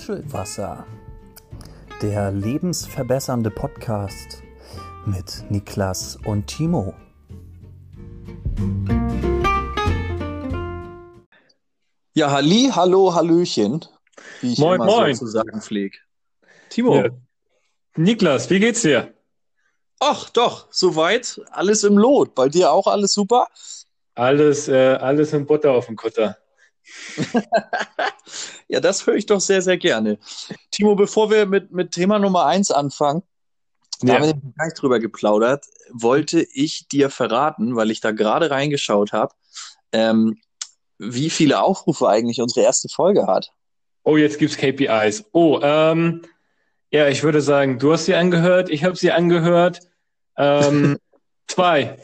Muschelwasser, der lebensverbessernde Podcast mit Niklas und Timo. Ja, Halli, hallo, Hallöchen, wie ich Moin, immer moin. so zu sagen pflege. Timo, Ja. Niklas, wie geht's dir? ach doch, soweit, alles im Lot. Bei dir auch alles super? Alles, äh, alles in Butter auf dem Kutter. Ja, das höre ich doch sehr, sehr gerne. Timo, bevor wir mit, mit Thema Nummer eins anfangen, da haben wir nicht drüber geplaudert, wollte ich dir verraten, weil ich da gerade reingeschaut habe, ähm, wie viele Aufrufe eigentlich unsere erste Folge hat. Oh, jetzt gibt's KPIs. Oh, ähm, ja, ich würde sagen, du hast sie angehört, ich habe sie angehört. Ähm, zwei.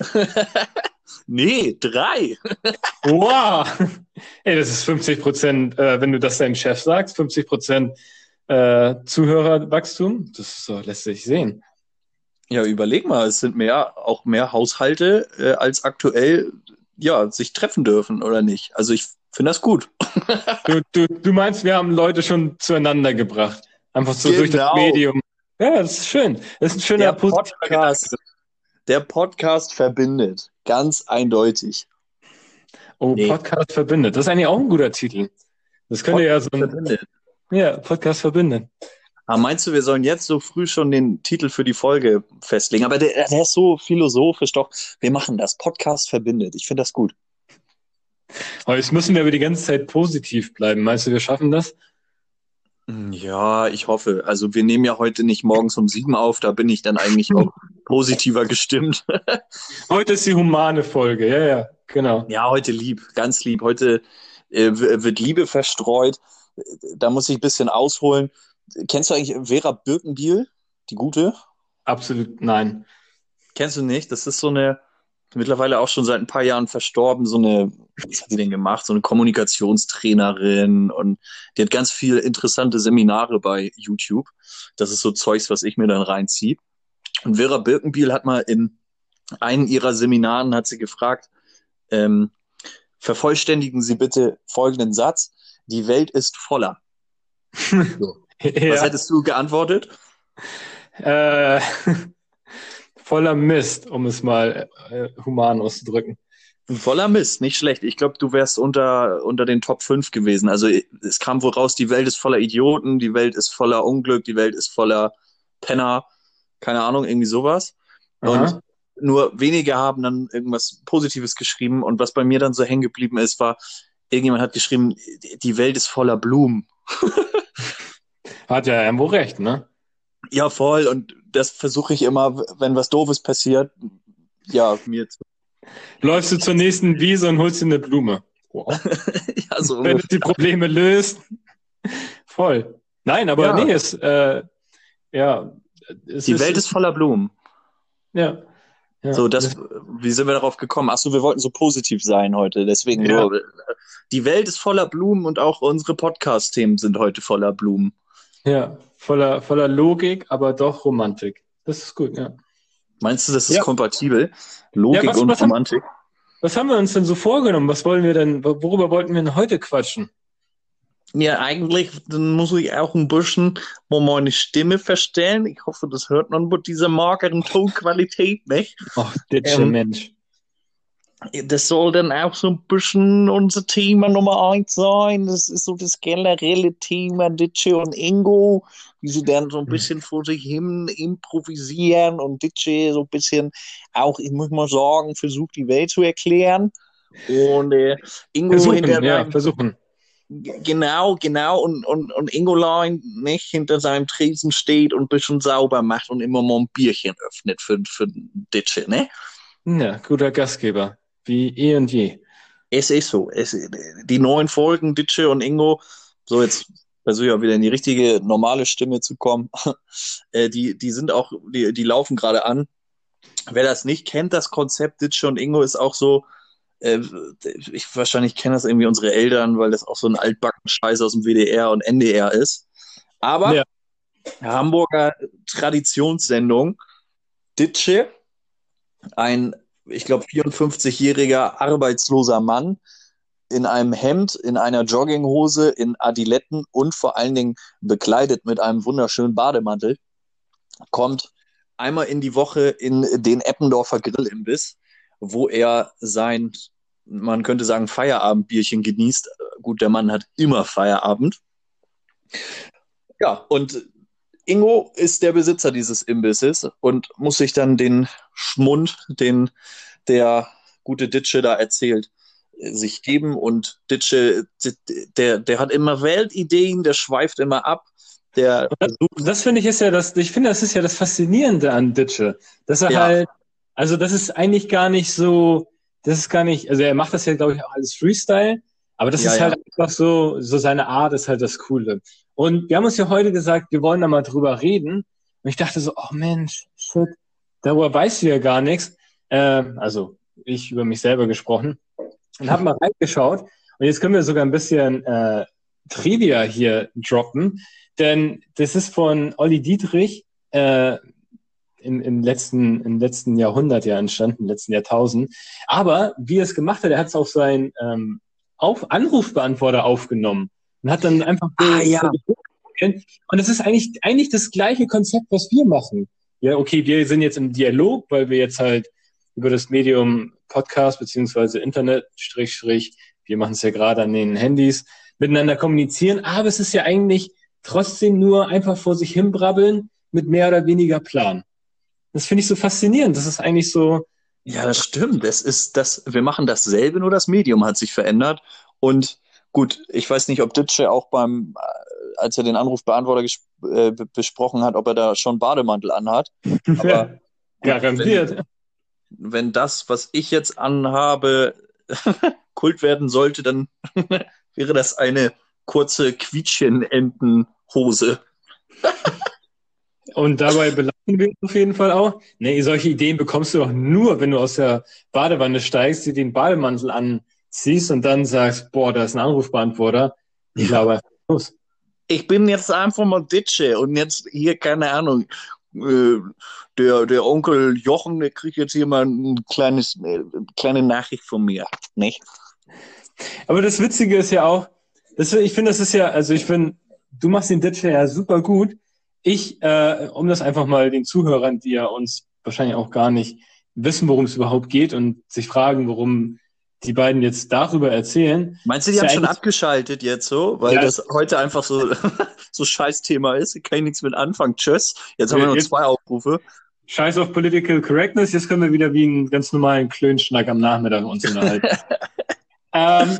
Nee, drei. Wow! Ey, das ist 50 Prozent, äh, wenn du das deinem Chef sagst, 50 Prozent äh, Zuhörerwachstum. Das so, lässt sich sehen. Ja, überleg mal, es sind mehr, auch mehr Haushalte, äh, als aktuell, ja, sich treffen dürfen, oder nicht? Also ich finde das gut. Du, du, du meinst, wir haben Leute schon zueinander gebracht. Einfach so durch das Genau. Medium. Ja, das ist schön. Das ist ein schöner Der Podcast, der Podcast verbindet. Ganz eindeutig. Oh, Nee. Podcast verbindet. Das ist eigentlich auch ein guter Titel. Das könnte ja so ein, Verbindet. ja, Podcast verbinden. Aber meinst du, wir sollen jetzt so früh schon den Titel für die Folge festlegen? Aber der, der ist so philosophisch doch. Wir machen das. Podcast verbindet. Ich finde das gut. Aber jetzt müssen wir aber die ganze Zeit positiv bleiben. Meinst du, wir schaffen das? Ja, ich hoffe. Also wir nehmen ja heute nicht morgens um sieben auf. Da bin ich dann eigentlich auch positiver gestimmt. Heute ist die humane Folge. Ja, ja, genau. Ja, heute lieb, ganz lieb. Heute äh, wird Liebe verstreut. Da muss ich ein bisschen ausholen. Kennst du eigentlich Vera Birkenbiel, die gute? Absolut nein. Kennst du nicht? Das ist so eine, mittlerweile auch schon seit ein paar Jahren verstorben, so eine, was hat die denn gemacht? So eine Kommunikationstrainerin und die hat ganz viele interessante Seminare bei YouTube. Das ist so Zeugs, was ich mir dann reinziehe. Und Vera Birkenbiel hat mal in einem ihrer Seminaren hat sie gefragt, ähm, vervollständigen Sie bitte folgenden Satz. Die Welt ist voller. Was Ja, hättest du geantwortet? äh, voller Mist, um es mal äh, human auszudrücken. Voller Mist, nicht schlecht. Ich glaube, du wärst unter, unter den Top 5 gewesen. Also es kam wohl raus, die Welt ist voller Idioten, die Welt ist voller Unglück, die Welt ist voller Penner, keine Ahnung, irgendwie sowas. Und Aha. nur wenige haben dann irgendwas Positives geschrieben. Und was bei mir dann so hängen geblieben ist, war, irgendjemand hat geschrieben, die Welt ist voller Blumen. Hat ja irgendwo recht, ne? Ja, voll. Und das versuche ich immer, wenn was Doofes passiert, ja, mir zu. Läufst du zur nächsten Wiese und holst dir eine Blume. Wow. Ja, so Wenn es die Probleme löst. Voll. Nein, aber Ja. nee, es, äh, ja, es die Welt ist voller Blumen. ja. ja. So, das, wie sind wir darauf gekommen? Ach so, wir wollten so positiv sein heute. Deswegen Ja. so, die Welt ist voller Blumen und auch unsere Podcast-Themen sind heute voller Blumen. Ja, voller, voller Logik, aber doch Romantik. Das ist gut, ja. Meinst du, das ist Ja. kompatibel? Logik Ja, was- und was haben- Romantik? Was haben wir uns denn so vorgenommen? Was wollen wir denn, worüber wollten wir denn heute quatschen? Ja, eigentlich muss ich auch ein bisschen meine Stimme verstellen. Ich hoffe, das hört man mit dieser mageren Tonqualität, nicht? Ach, Ditsche Ähm, Mensch. Das soll dann auch so ein bisschen unser Thema Nummer eins sein. Das ist so das generelle Thema Ditsche und Ingo, wie sie dann so ein bisschen vor sich hin improvisieren und Ditsche so ein bisschen auch, ich muss mal sagen, versucht die Welt zu erklären. Und äh, Ingo Versuchen, hinter ja, versuchen. genau, genau, und, und, und Ingolein nicht hinter seinem Tresen steht und ein bisschen sauber macht und immer mal ein Bierchen öffnet für, für Ditsche, ne? Ja, guter Gastgeber. Wie eh und je. Es ist so. Es, die neuen Folgen, Ditsche und Ingo, so jetzt versuche ich auch wieder in die richtige normale Stimme zu kommen. Äh, die, die sind auch, die, die laufen gerade an. Wer das nicht kennt, das Konzept Ditsche und Ingo ist auch so, äh, ich wahrscheinlich kennen das irgendwie unsere Eltern, weil das auch so ein altbacken Scheiß aus dem WDR und NDR ist. Aber Ja. Hamburger Traditionssendung Ditsche, ein ich glaube, 54-jähriger arbeitsloser Mann in einem Hemd, in einer Jogginghose, in Adiletten und vor allen Dingen bekleidet mit einem wunderschönen Bademantel, kommt einmal in die Woche in den Eppendorfer Grillimbiss, wo er sein, man könnte sagen, Feierabendbierchen genießt. Gut, der Mann hat immer Feierabend. Ja, und Ingo ist der Besitzer dieses Imbisses und muss sich dann den Schmund, den der gute Ditsche da erzählt, sich geben. Und Ditsche, der, der hat immer Weltideen, der schweift immer ab. Der das, das finde ich ist ja das, ich finde, das ist ja das Faszinierende an Ditsche. Dass er ja. halt, also das ist eigentlich gar nicht so, das ist gar nicht, also er macht das ja, glaube ich, auch alles Freestyle, aber das ja, ist halt einfach so, so seine Art ist halt das Coole. Und wir haben uns ja heute gesagt, wir wollen da mal drüber reden. Und ich dachte so, oh Mensch, shit, darüber weißt du ja gar nichts. Äh, also ich über mich selber gesprochen. Und habe mal reingeschaut. Und jetzt können wir sogar ein bisschen äh, Trivia hier droppen. Denn das ist von Olli Dietrich äh, im, im, letzten, im letzten Jahrhundert ja entstanden, im letzten Jahrtausend. Aber wie er es gemacht hat, er hat es auf seinen ähm, auf Anrufbeantworter aufgenommen und hat dann einfach ah, ja. und es ist eigentlich eigentlich das gleiche Konzept, was wir machen. Ja, okay, wir sind jetzt im Dialog, weil wir jetzt halt über das Medium Podcast beziehungsweise Internet Strich Strich, wir machen es ja gerade an den Handys miteinander kommunizieren, aber es ist ja eigentlich trotzdem nur einfach vor sich hinbrabbeln mit mehr oder weniger Plan. Das finde ich so faszinierend. Das ist eigentlich so. Ja, das stimmt. Es ist das, wir machen dasselbe, nur das Medium hat sich verändert. Und Gut, ich weiß nicht, ob Ditsche auch beim, äh, als er den Anrufbeantworter äh, besprochen hat, ob er da schon Bademantel anhat. Aber garantiert. Wenn, wenn das, was ich jetzt anhabe, Kult werden sollte, dann wäre das eine kurze Quietschenentenhose. Und dabei belassen wir auf jeden Fall auch. Nee, solche Ideen bekommst du doch nur, wenn du aus der Badewanne steigst, dir den Bademantel an siehst und dann sagst, boah, da ist ein Anrufbeantworter. Ich glaube, los. Ich bin jetzt einfach mal Ditsche und jetzt hier, keine Ahnung, äh, der, der Onkel Jochen, der kriegt jetzt hier mal ein kleines, äh, kleine Nachricht von mir, nicht? Aber das Witzige ist ja auch, das, ich finde, das ist ja, also ich finde, du machst den Ditsche ja super gut. Ich, äh, um das einfach mal den Zuhörern, die ja uns wahrscheinlich auch gar nicht wissen, worum es überhaupt geht und sich fragen, worum die beiden jetzt darüber erzählen. Meinst du, die haben schon abgeschaltet jetzt so, weil ja, das heute einfach so, so scheiß Thema ist? Kann ich nichts mit anfangen. Tschüss. Jetzt haben wir noch zwei Aufrufe. Scheiß auf Political Correctness. Jetzt können wir wieder wie einen ganz normalen Klönschnack am Nachmittag uns unterhalten. ähm,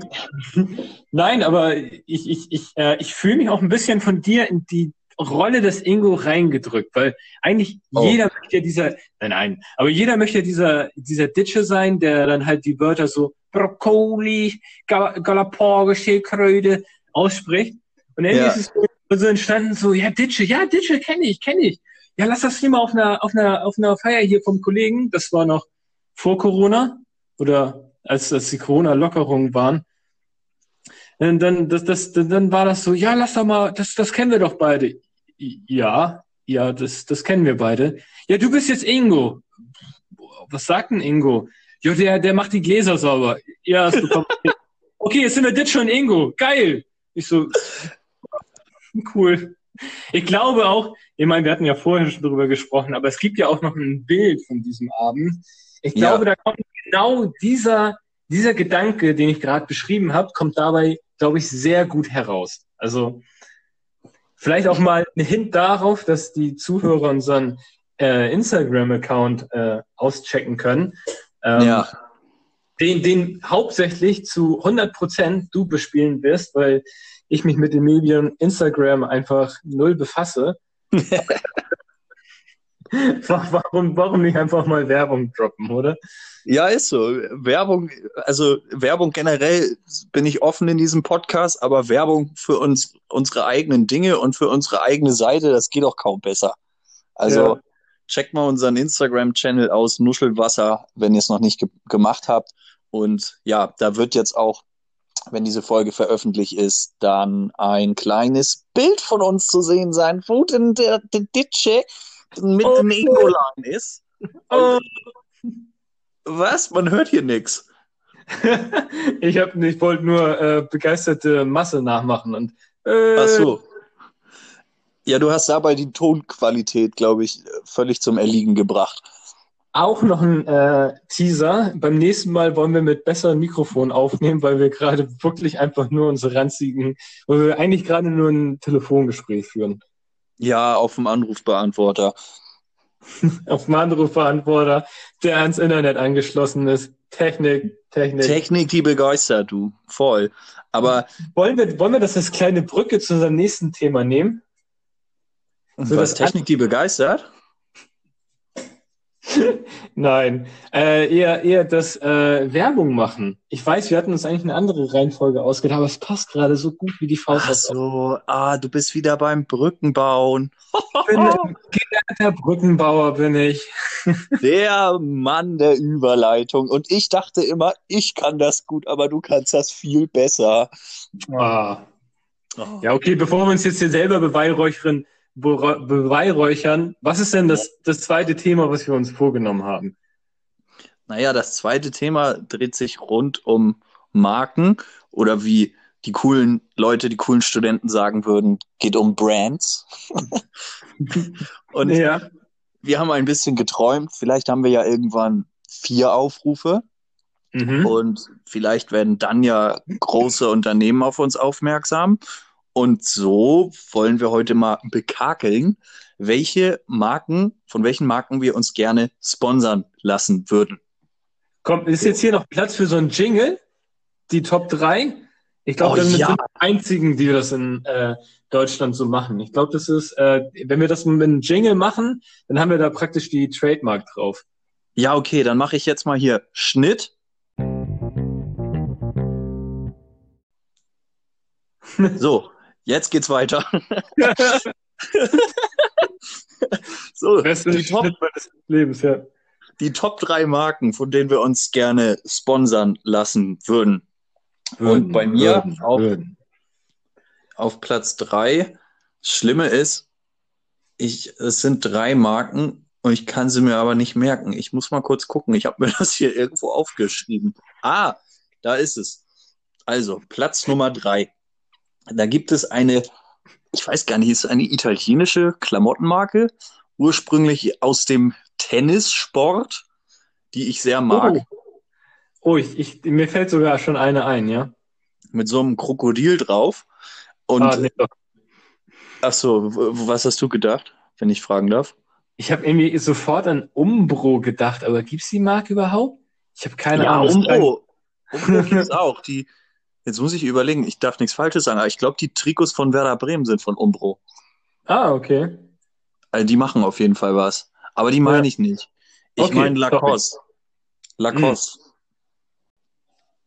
nein, aber ich, ich, ich, äh, ich fühle mich auch ein bisschen von dir in die Rolle des Ingo reingedrückt, weil eigentlich oh. jeder möchte ja dieser, nein, nein, aber jeder möchte ja dieser, dieser Ditsche sein, der dann halt die Wörter so Brokkoli, Gal Galaporge, Schildkröte ausspricht. Und irgendwie ja. ist es so entstanden, so, ja, Ditsche, ja, Ditsche kenne ich, kenne ich. Ja, lass das hier mal auf einer, auf einer, auf einer Feier hier vom Kollegen, das war noch vor Corona oder als, als die Corona-Lockerungen waren. Und dann, das, das, dann war das so, ja, lass doch mal, das, das kennen wir doch beide. Ja, ja, das, das kennen wir beide. Ja, du bist jetzt Ingo. Was sagt denn Ingo? Ja, der, der macht die Gläser sauber. Ja, hast du Okay, jetzt sind wir dit schon Ingo. Geil. Ich so, cool. Ich glaube auch, ich meine, wir hatten ja vorher schon drüber gesprochen, aber es gibt ja auch noch ein Bild von diesem Abend. Ich glaube, ja. da kommt genau dieser, dieser Gedanke, den ich gerade beschrieben habe, kommt dabei, glaube ich, sehr gut heraus. Also vielleicht auch mal ein Hint darauf, dass die Zuhörer unseren äh, Instagram-Account äh, auschecken können. Ähm, ja. Den, den hauptsächlich zu 100 Prozent du bespielen wirst, weil ich mich mit dem Medium Instagram einfach null befasse. warum, warum nicht einfach mal Werbung droppen, oder? Ja, ist so. Werbung, also Werbung generell bin ich offen in diesem Podcast, aber Werbung für uns, unsere eigenen Dinge und für unsere eigene Seite, das geht auch kaum besser. Also ja. checkt mal unseren Instagram-Channel aus, Nuschelwasser, wenn ihr es noch nicht ge gemacht habt. Und ja, da wird jetzt auch, wenn diese Folge veröffentlicht ist, dann ein kleines Bild von uns zu sehen sein, wo denn der, der Ditsche mit oh. dem Ingolan ist. Oh. Was? Man hört hier nichts. ich hab, ich wollte nur äh, begeisterte Masse nachmachen und äh, Ach so. Ja, du hast dabei die Tonqualität, glaube ich, völlig zum Erliegen gebracht. auch noch ein äh, Teaser. Beim nächsten Mal wollen wir mit besseren Mikrofonen aufnehmen, weil wir gerade wirklich einfach nur unsere ranzigen, weil wir eigentlich gerade nur ein Telefongespräch führen. Ja, auf dem Anrufbeantworter. Auf dem Anrufbeantworter, der ans Internet angeschlossen ist. Technik, Technik. Technik, die begeistert, du. Voll. Aber wollen, wir, wollen wir das als kleine Brücke zu unserem nächsten Thema nehmen? So, was das Technik, die begeistert? Nein, äh, eher, eher das äh, Werbung machen. Ich weiß, wir hatten uns eigentlich eine andere Reihenfolge ausgedacht, aber es passt gerade so gut wie die Faust Ach so, ah, du bist wieder beim Brückenbauen. Ich bin ein gelernter Brückenbauer, bin ich. Der Mann der Überleitung. Und ich dachte immer, ich kann das gut, aber du kannst das viel besser. Ah. Ja, okay, bevor wir uns jetzt hier selber beweihräuchern, beweihräuchern, was ist denn das, das zweite Thema, was wir uns vorgenommen haben? Naja, das zweite Thema dreht sich rund um Marken oder wie die coolen Leute, die coolen Studenten sagen würden, geht um Brands. Und ja. wir haben ein bisschen geträumt. Vielleicht haben wir ja irgendwann vier Aufrufe Mhm. und vielleicht werden dann ja große Unternehmen auf uns aufmerksam. Und so wollen wir heute mal bekakeln, welche Marken, von welchen Marken wir uns gerne sponsern lassen würden. Komm, ist jetzt hier noch Platz für so ein Jingle? Die Top 3? Ich glaube, Oh, dann ja. sind wir die einzigen, die das in äh, Deutschland so machen. Ich glaube, das ist, äh, wenn wir das mit einem Jingle machen, dann haben wir da praktisch die Trademark drauf. Ja, okay, dann mache ich jetzt mal hier Schnitt. So, jetzt geht's weiter. So, Beste die Top, meines Lebens, ja. die Top 3 Marken, von denen wir uns gerne sponsern lassen würden. Und bei mir würden, auf, würden. auf Platz 3, Schlimme ist, ich, es sind drei Marken und ich kann sie mir aber nicht merken. Ich muss mal kurz gucken. Ich habe mir das hier irgendwo aufgeschrieben. Ah, da ist es. Also, Platz Nummer drei. Da gibt es eine, ich weiß gar nicht, ist eine italienische Klamottenmarke, ursprünglich aus dem Tennissport, die ich sehr mag, Oh, oh ich, ich, mir fällt sogar schon eine ein, ja. mit so einem Krokodil drauf. Und, ah, nee, ach so, was hast du gedacht, wenn ich fragen darf? Ich habe irgendwie sofort an Umbro gedacht, aber gibt's die Marke überhaupt? Ich habe keine ja, Ahnung. Umbro. Umbro gibt es auch. Die, jetzt muss ich überlegen, ich darf nichts Falsches sagen, aber ich glaube, die Trikots von Werder Bremen sind von Umbro. Ah, okay. Also die machen auf jeden Fall was. Aber die meine Ja. ich nicht. Ich Okay, meine Lacoste. Lacoste.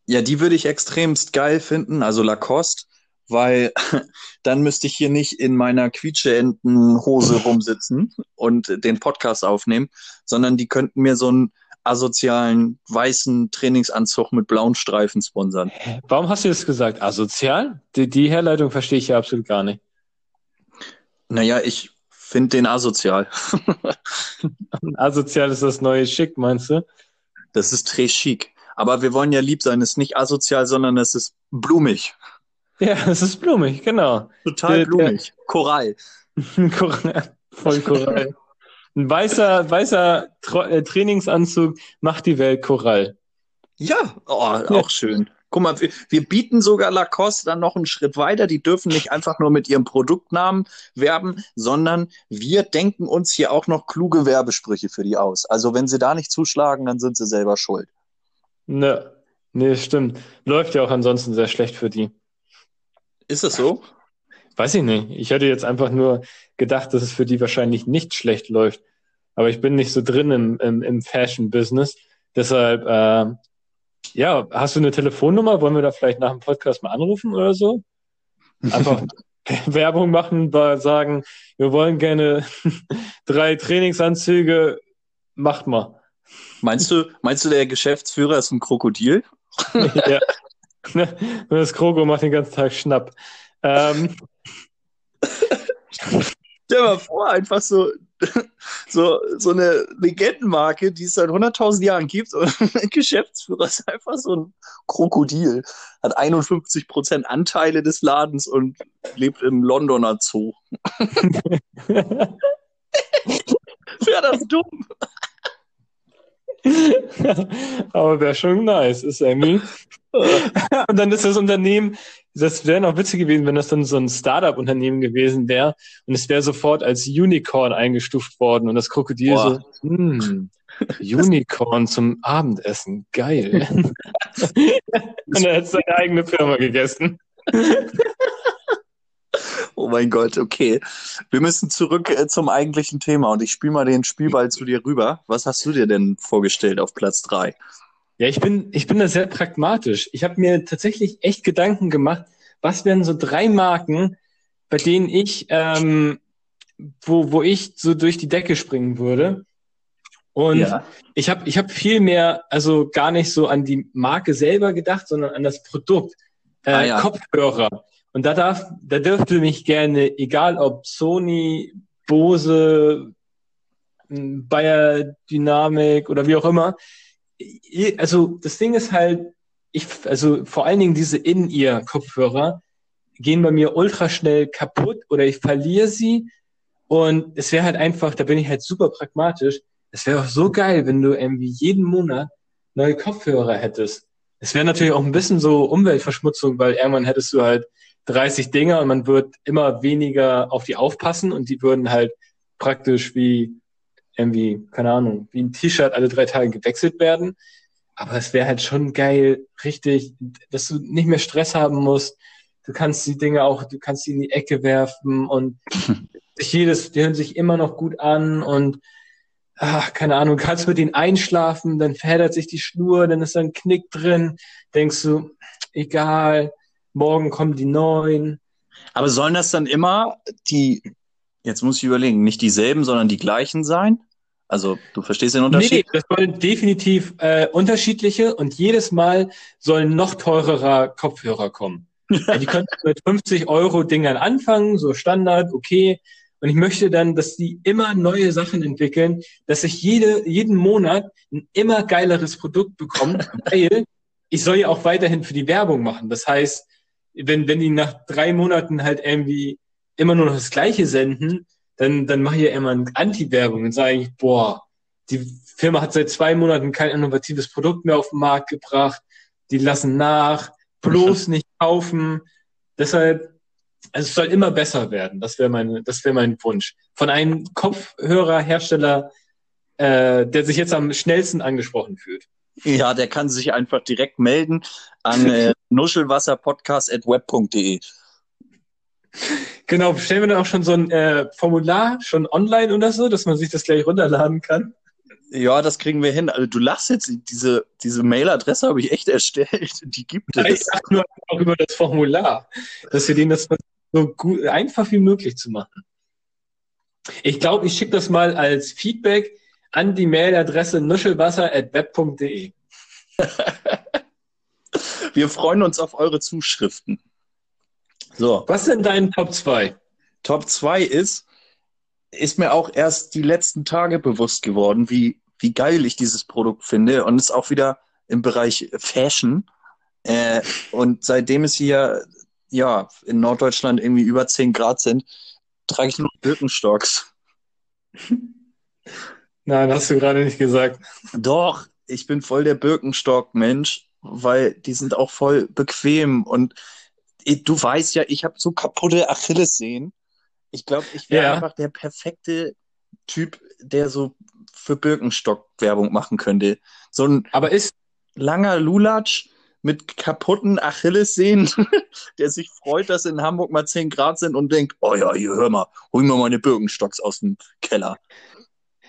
Ja, die würde ich extremst geil finden, also Lacoste, weil dann müsste ich hier nicht in meiner Quietscheenten-Hose rumsitzen und den Podcast aufnehmen, sondern die könnten mir so einen asozialen weißen Trainingsanzug mit blauen Streifen sponsern. Warum hast du das gesagt? Asozial? Die, die Herleitung verstehe ich ja absolut gar nicht. Naja, ich finde den asozial. Asozial ist das neue Schick, meinst du? Das ist très chic. Aber wir wollen ja lieb sein. Es ist nicht asozial, sondern es ist blumig. Ja, es ist blumig, genau. Total blumig. Korall. Korall, Voll Korall. Ein weißer, weißer Tro äh, Trainingsanzug macht die Welt Korall. Ja, oh, auch schön. Guck mal, wir, wir bieten sogar Lacoste dann noch einen Schritt weiter. Die dürfen nicht einfach nur mit ihrem Produktnamen werben, sondern wir denken uns hier auch noch kluge Werbesprüche für die aus. Also wenn sie da nicht zuschlagen, dann sind sie selber schuld. Ne, nee, stimmt. Läuft ja auch ansonsten sehr schlecht für die. Ist es so? Weiß ich nicht. Ich hätte jetzt einfach nur gedacht, dass es für die wahrscheinlich nicht schlecht läuft. Aber ich bin nicht so drin im, im, im Fashion-Business. Deshalb, äh, ja, hast du eine Telefonnummer? Wollen wir da vielleicht nach dem Podcast mal anrufen oder so? Einfach Werbung machen, sagen, wir wollen gerne drei Trainingsanzüge, macht mal. Meinst du, meinst du, der Geschäftsführer ist ein Krokodil? ja. Und das Krogo macht den ganzen Tag Schnapp. Ähm, Stell dir mal vor, einfach so, so So, eine Legendenmarke, die es seit 100.000 Jahren gibt und der Geschäftsführer ist einfach so ein Krokodil, hat 51 Prozent Anteile des Ladens und lebt im Londoner Zoo. Wäre das dumm? Aber wäre schon nice, ist irgendwie. Und dann ist das Unternehmen, das wäre noch witzig gewesen, wenn das dann so ein Startup-Unternehmen gewesen wäre und es wäre sofort als Unicorn eingestuft worden und das Krokodil Boah. so, hm, Unicorn zum Abendessen, geil. und er hat seine eigene Firma gegessen. Oh mein Gott, okay. Wir müssen zurück äh, zum eigentlichen Thema und ich spiele mal den Spielball zu dir rüber. Was hast du dir denn vorgestellt auf Platz drei? Ja, ich bin, ich bin da sehr pragmatisch. Ich habe mir tatsächlich echt Gedanken gemacht, was wären so drei Marken, bei denen ich, ähm, wo, wo ich so durch die Decke springen würde. Und ja. ich habe ich hab viel mehr, also gar nicht so an die Marke selber gedacht, sondern an das Produkt. Äh, ah, ja. Kopfhörer. Und da darf, da dürfte mich gerne, egal ob Sony, Bose, Bayer Dynamik oder wie auch immer, also das Ding ist halt, ich, also vor allen Dingen diese In-Ear-Kopfhörer gehen bei mir ultra schnell kaputt oder ich verliere sie. Und es wäre halt einfach, da bin ich halt super pragmatisch. Es wäre auch so geil, wenn du irgendwie jeden Monat neue Kopfhörer hättest. Es wäre natürlich auch ein bisschen so Umweltverschmutzung, weil irgendwann hättest du halt 30 Dinger und man wird immer weniger auf die aufpassen und die würden halt praktisch wie irgendwie, keine Ahnung, wie ein T-Shirt alle drei Tage gewechselt werden. Aber es wäre halt schon geil, richtig, dass du nicht mehr Stress haben musst. Du kannst die Dinge auch, du kannst sie in die Ecke werfen und sich jedes, die hören sich immer noch gut an und ach, keine Ahnung, kannst mit denen einschlafen, dann verheddert sich die Schnur, dann ist da ein Knick drin, denkst du, egal, morgen kommen die neuen. Aber sollen das dann immer die, jetzt muss ich überlegen, nicht dieselben, sondern die gleichen sein? Also du verstehst den Unterschied? Nee, das sollen definitiv äh, unterschiedliche und jedes Mal sollen noch teurerer Kopfhörer kommen. ja, die können mit 50 Euro Dingern anfangen, so Standard, okay. Und ich möchte dann, dass die immer neue Sachen entwickeln, dass ich jede, jeden Monat ein immer geileres Produkt bekomme, weil ich soll ja auch weiterhin für die Werbung machen. Das heißt, wenn, wenn die nach drei Monaten halt irgendwie immer nur noch das Gleiche senden, dann, dann mache ich ja immer eine Anti-Werbung und sage ich, boah, die Firma hat seit zwei Monaten kein innovatives Produkt mehr auf den Markt gebracht, die lassen nach, bloß nicht kaufen. Deshalb, also es soll immer besser werden. Das wäre mein, das wäre mein Wunsch. Von einem Kopfhörerhersteller, äh, der sich jetzt am schnellsten angesprochen fühlt. Ja, der kann sich einfach direkt melden an äh, nuschelwasserpodcast.web.de. Genau, stellen wir dann auch schon so ein äh, Formular schon online oder so, dass man sich das gleich runterladen kann? Ja, das kriegen wir hin. Also du lachst jetzt, diese, diese Mailadresse habe ich echt erstellt. Die gibt es. Ich sag nur auch über das Formular, dass wir denen das so gut, einfach wie möglich zu machen. Ich glaube, ich schicke das mal als Feedback an die Mailadresse nuschelwasser.web.de. Wir freuen uns auf eure Zuschriften. So. Was sind deine Top 2? Top 2 ist, ist mir auch erst die letzten Tage bewusst geworden, wie, wie geil ich dieses Produkt finde und ist auch wieder im Bereich Fashion. Äh, und seitdem es hier ja in Norddeutschland irgendwie über 10 Grad sind, trage ich nur Birkenstocks. Nein, hast du gerade nicht gesagt. Doch, ich bin voll der Birkenstock-Mensch, weil die sind auch voll bequem und du weißt ja, ich habe so kaputte Achillessehnen. Ich glaube, ich wäre ja. einfach der perfekte Typ, der so für Birkenstock Werbung machen könnte. So ein Aber ist langer Lulatsch mit kaputten Achillessehnen, der sich freut, dass in Hamburg mal 10 Grad sind und denkt, oh ja, hier hör mal, hol mir meine Birkenstocks aus dem Keller.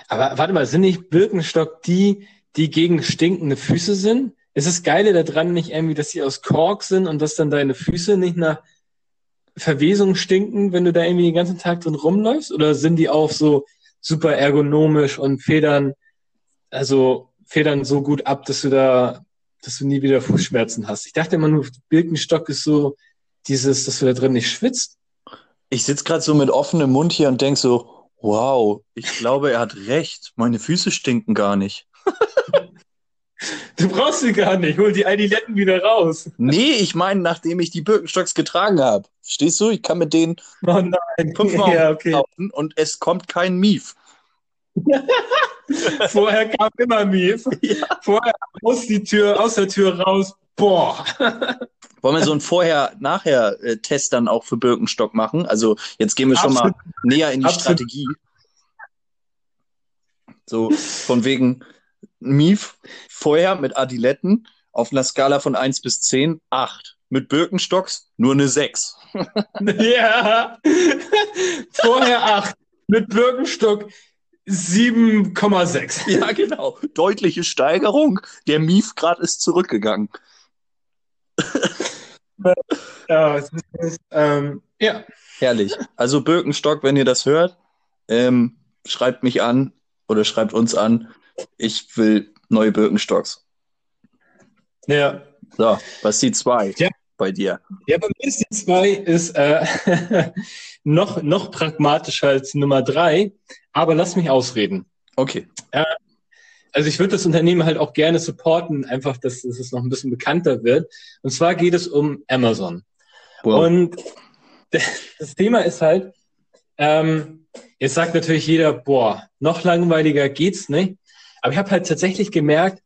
Aber warte mal, sind nicht Birkenstock die, die gegen stinkende Füße sind? Ist das Geile daran nicht irgendwie, dass sie aus Kork sind und dass dann deine Füße nicht nach Verwesung stinken, wenn du da irgendwie den ganzen Tag drin rumläufst? Oder sind die auch so super ergonomisch und federn, also federn so gut ab, dass du da, dass du nie wieder Fußschmerzen hast? Ich dachte immer nur, Birkenstock ist so dieses, dass du da drin nicht schwitzt. Ich sitze gerade so mit offenem Mund hier und denk so, Wow, ich glaube, er hat recht. Meine Füße stinken gar nicht. Du brauchst sie gar nicht. Hol die Adiletten wieder raus. Nee, ich meine, nachdem ich die Birkenstocks getragen habe. Verstehst du? Ich kann mit denen Oh nein. fünfmal Ja, okay. laufen und es kommt kein Mief. Vorher kam immer Mief. Vorher aus, die Tür, aus der Tür raus. Boah. Wollen wir so einen Vorher-Nachher-Test dann auch für Birkenstock machen? Also jetzt gehen wir schon mal näher in die Absolut. Strategie. So von wegen Mief vorher mit Adiletten auf einer Skala von 1 bis 10, 8. Mit Birkenstocks nur eine 6. Ja. Vorher 8. Mit Birkenstock 7,6. Ja, genau. Deutliche Steigerung. Der Mief-Grad ist zurückgegangen. Ja, ist, ähm, ja. Herrlich. Also Birkenstock, wenn ihr das hört, ähm, schreibt mich an oder schreibt uns an. Ich will neue Birkenstocks. Ja. So, was ist die 2 Ja. bei dir? Ja, bei mir ist die 2 ist äh, noch, noch pragmatischer als Nummer 3. Aber lass mich ausreden. Okay. Also ich würde das Unternehmen halt auch gerne supporten, einfach, dass, dass es noch ein bisschen bekannter wird. Und zwar geht es um Amazon. Wow. Und das Thema ist halt, ähm, jetzt sagt natürlich jeder, boah, noch langweiliger geht's nicht. Aber ich habe halt tatsächlich gemerkt,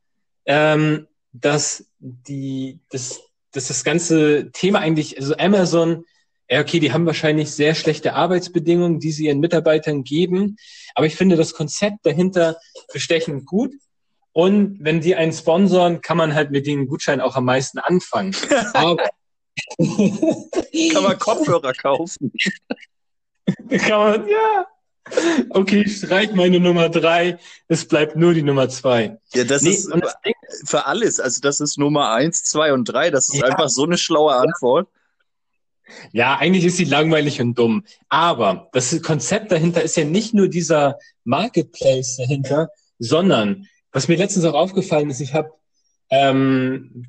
ähm, dass die, dass, dass das ganze Thema eigentlich, also Amazon, ja, okay, die haben wahrscheinlich sehr schlechte Arbeitsbedingungen, die sie ihren Mitarbeitern geben. Aber ich finde das Konzept dahinter bestechend gut. Und wenn die einen sponsoren, kann man halt mit den Gutschein auch am meisten anfangen. Kann man Kopfhörer kaufen? kann man, ja. Okay, ich streich meine Nummer drei. Es bleibt nur die Nummer zwei. Ja, das Nee, ist das Ding, für alles. Also das ist Nummer 1, 2 und 3. Das ist Ja. einfach so eine schlaue Antwort. ja, eigentlich ist sie langweilig und dumm. Aber das Konzept dahinter ist ja nicht nur dieser Marketplace dahinter, sondern was mir letztens auch aufgefallen ist, ich habe ähm,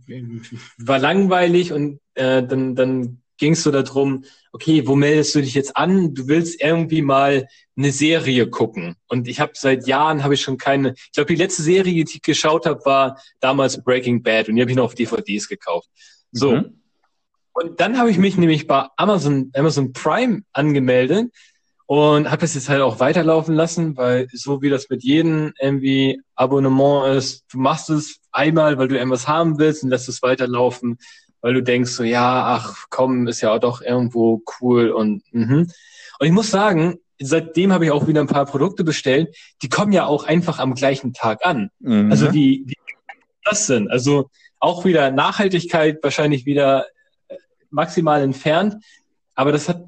war langweilig und äh, dann, dann ging es so darum, okay, wo meldest du dich jetzt an? Du willst irgendwie mal eine Serie gucken. Und ich habe seit Jahren habe ich schon keine. Ich glaube, die letzte Serie, die ich geschaut habe, war damals Breaking Bad und die habe ich noch auf DVDs gekauft. So. Mhm. Und dann habe ich mich nämlich bei Amazon, Amazon Prime angemeldet und habe das jetzt halt auch weiterlaufen lassen, weil so wie das mit jedem irgendwie Abonnement ist, du machst es einmal, weil du irgendwas haben willst und lässt es weiterlaufen, weil du denkst so, ja, ach komm, ist ja auch doch irgendwo cool und mhm. Und ich muss sagen, seitdem habe ich auch wieder ein paar Produkte bestellt, die kommen ja auch einfach am gleichen Tag an. Mhm. Also wie, wie das sind. Also auch wieder Nachhaltigkeit wahrscheinlich wieder äh, maximal entfernt. Aber das hat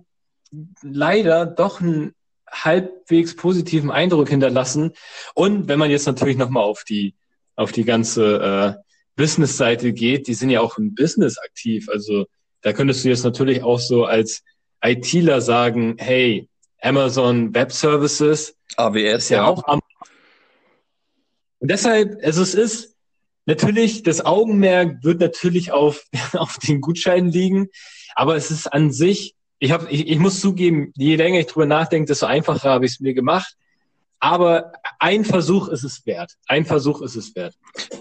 leider doch einen halbwegs positiven Eindruck hinterlassen. Und wenn man jetzt natürlich nochmal auf die, auf die ganze äh, Business-Seite geht, die sind ja auch im Business aktiv. Also da könntest du jetzt natürlich auch so als ITler sagen, hey, Amazon Web Services, AWS, ist ja auch am. Und deshalb, also es ist natürlich, das Augenmerk wird natürlich auf, auf den Gutschein liegen, aber es ist an sich, ich, hab, ich, ich muss zugeben, je länger ich drüber nachdenke, desto einfacher habe ich es mir gemacht. Aber ein Versuch ist es wert. Ein Versuch ist es wert.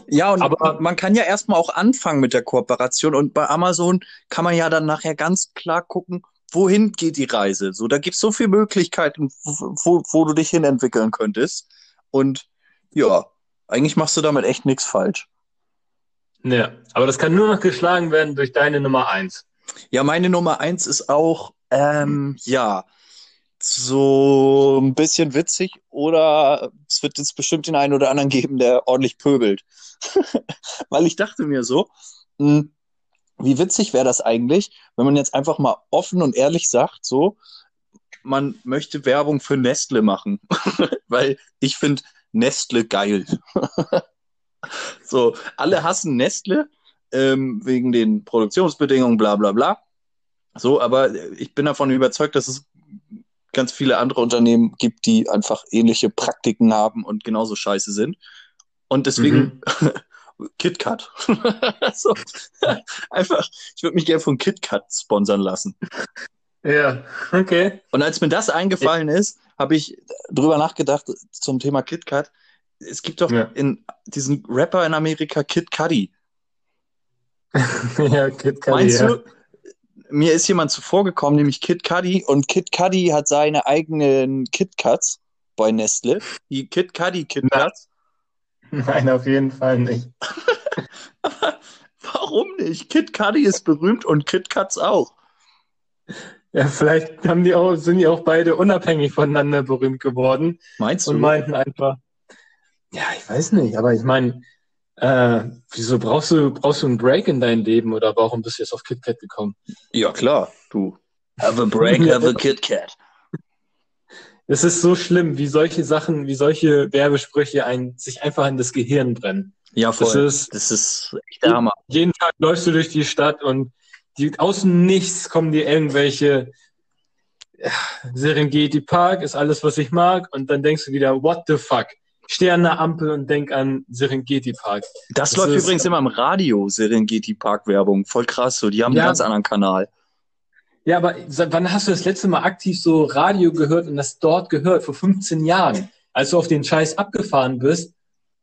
Ja, und Aber- man kann ja erstmal auch anfangen mit der Kooperation und bei Amazon kann man ja dann nachher ganz klar gucken, wohin geht die Reise. So, da gibt's so viele Möglichkeiten, wo, wo du dich hin entwickeln könntest. Und ja, eigentlich machst du damit echt nichts falsch. Ja, aber das kann nur noch geschlagen werden durch deine Nummer eins. Ja, meine Nummer eins ist auch, ähm, ja, so ein bisschen witzig oder es wird jetzt bestimmt den einen oder anderen geben, der ordentlich pöbelt. Weil ich dachte mir so, mh, wie witzig wäre das eigentlich, wenn man jetzt einfach mal offen und ehrlich sagt, so, man möchte Werbung für Nestle machen. Weil ich finde Nestle geil. so, alle hassen Nestle ähm, wegen den Produktionsbedingungen, bla bla bla. So, aber ich bin davon überzeugt, dass es ganz viele andere Unternehmen gibt, die einfach ähnliche Praktiken haben und genauso scheiße sind. Und deswegen KitKat. so, einfach, ich würde mich gerne von KitKat sponsern lassen. Ja, okay. Und als mir das eingefallen ist, habe ich drüber nachgedacht zum Thema KitKat. Es gibt doch Ja. in diesen Rapper in Amerika Kid Cudi. ja, Kid Cudi, Meinst ja. du, mir ist jemand zuvorgekommen, nämlich Kid Cudi, und Kid Cudi hat seine eigenen KitKats bei Nestle. Die Kid Cudi KitKats. Nein, auf jeden Fall nicht. Warum nicht? Kid Cudi ist berühmt und KitKats auch. Ja, vielleicht haben die auch, sind die auch beide unabhängig voneinander berühmt geworden Meinst du? und meinten einfach, ja, ich weiß nicht, aber ich meine, äh, wieso brauchst du, brauchst du einen Break in deinem Leben oder warum bist du jetzt auf KitKat gekommen? ja, klar, du. Have a break, have a KitKat. Es ist so schlimm, wie solche Sachen, wie solche Werbesprüche ein, sich einfach in das Gehirn brennen. Ja, Das voll. ist, Das ist echt der Hammer. jeden Tag läufst du durch die Stadt und die, aus dem Nichts kommen dir irgendwelche ja, Serengeti Park ist alles, was ich mag. Und dann denkst du wieder, what the fuck? Steh an der Ampel und denk an Serengeti Park. Das, Das läuft ist- übrigens immer im Radio, Serengeti Park Werbung. Voll krass, so. Die haben Ja. einen ganz anderen Kanal. Ja, aber seit wann hast du das letzte Mal aktiv so Radio gehört und das dort gehört? Vor 15 Jahren, als du auf den Scheiß abgefahren bist.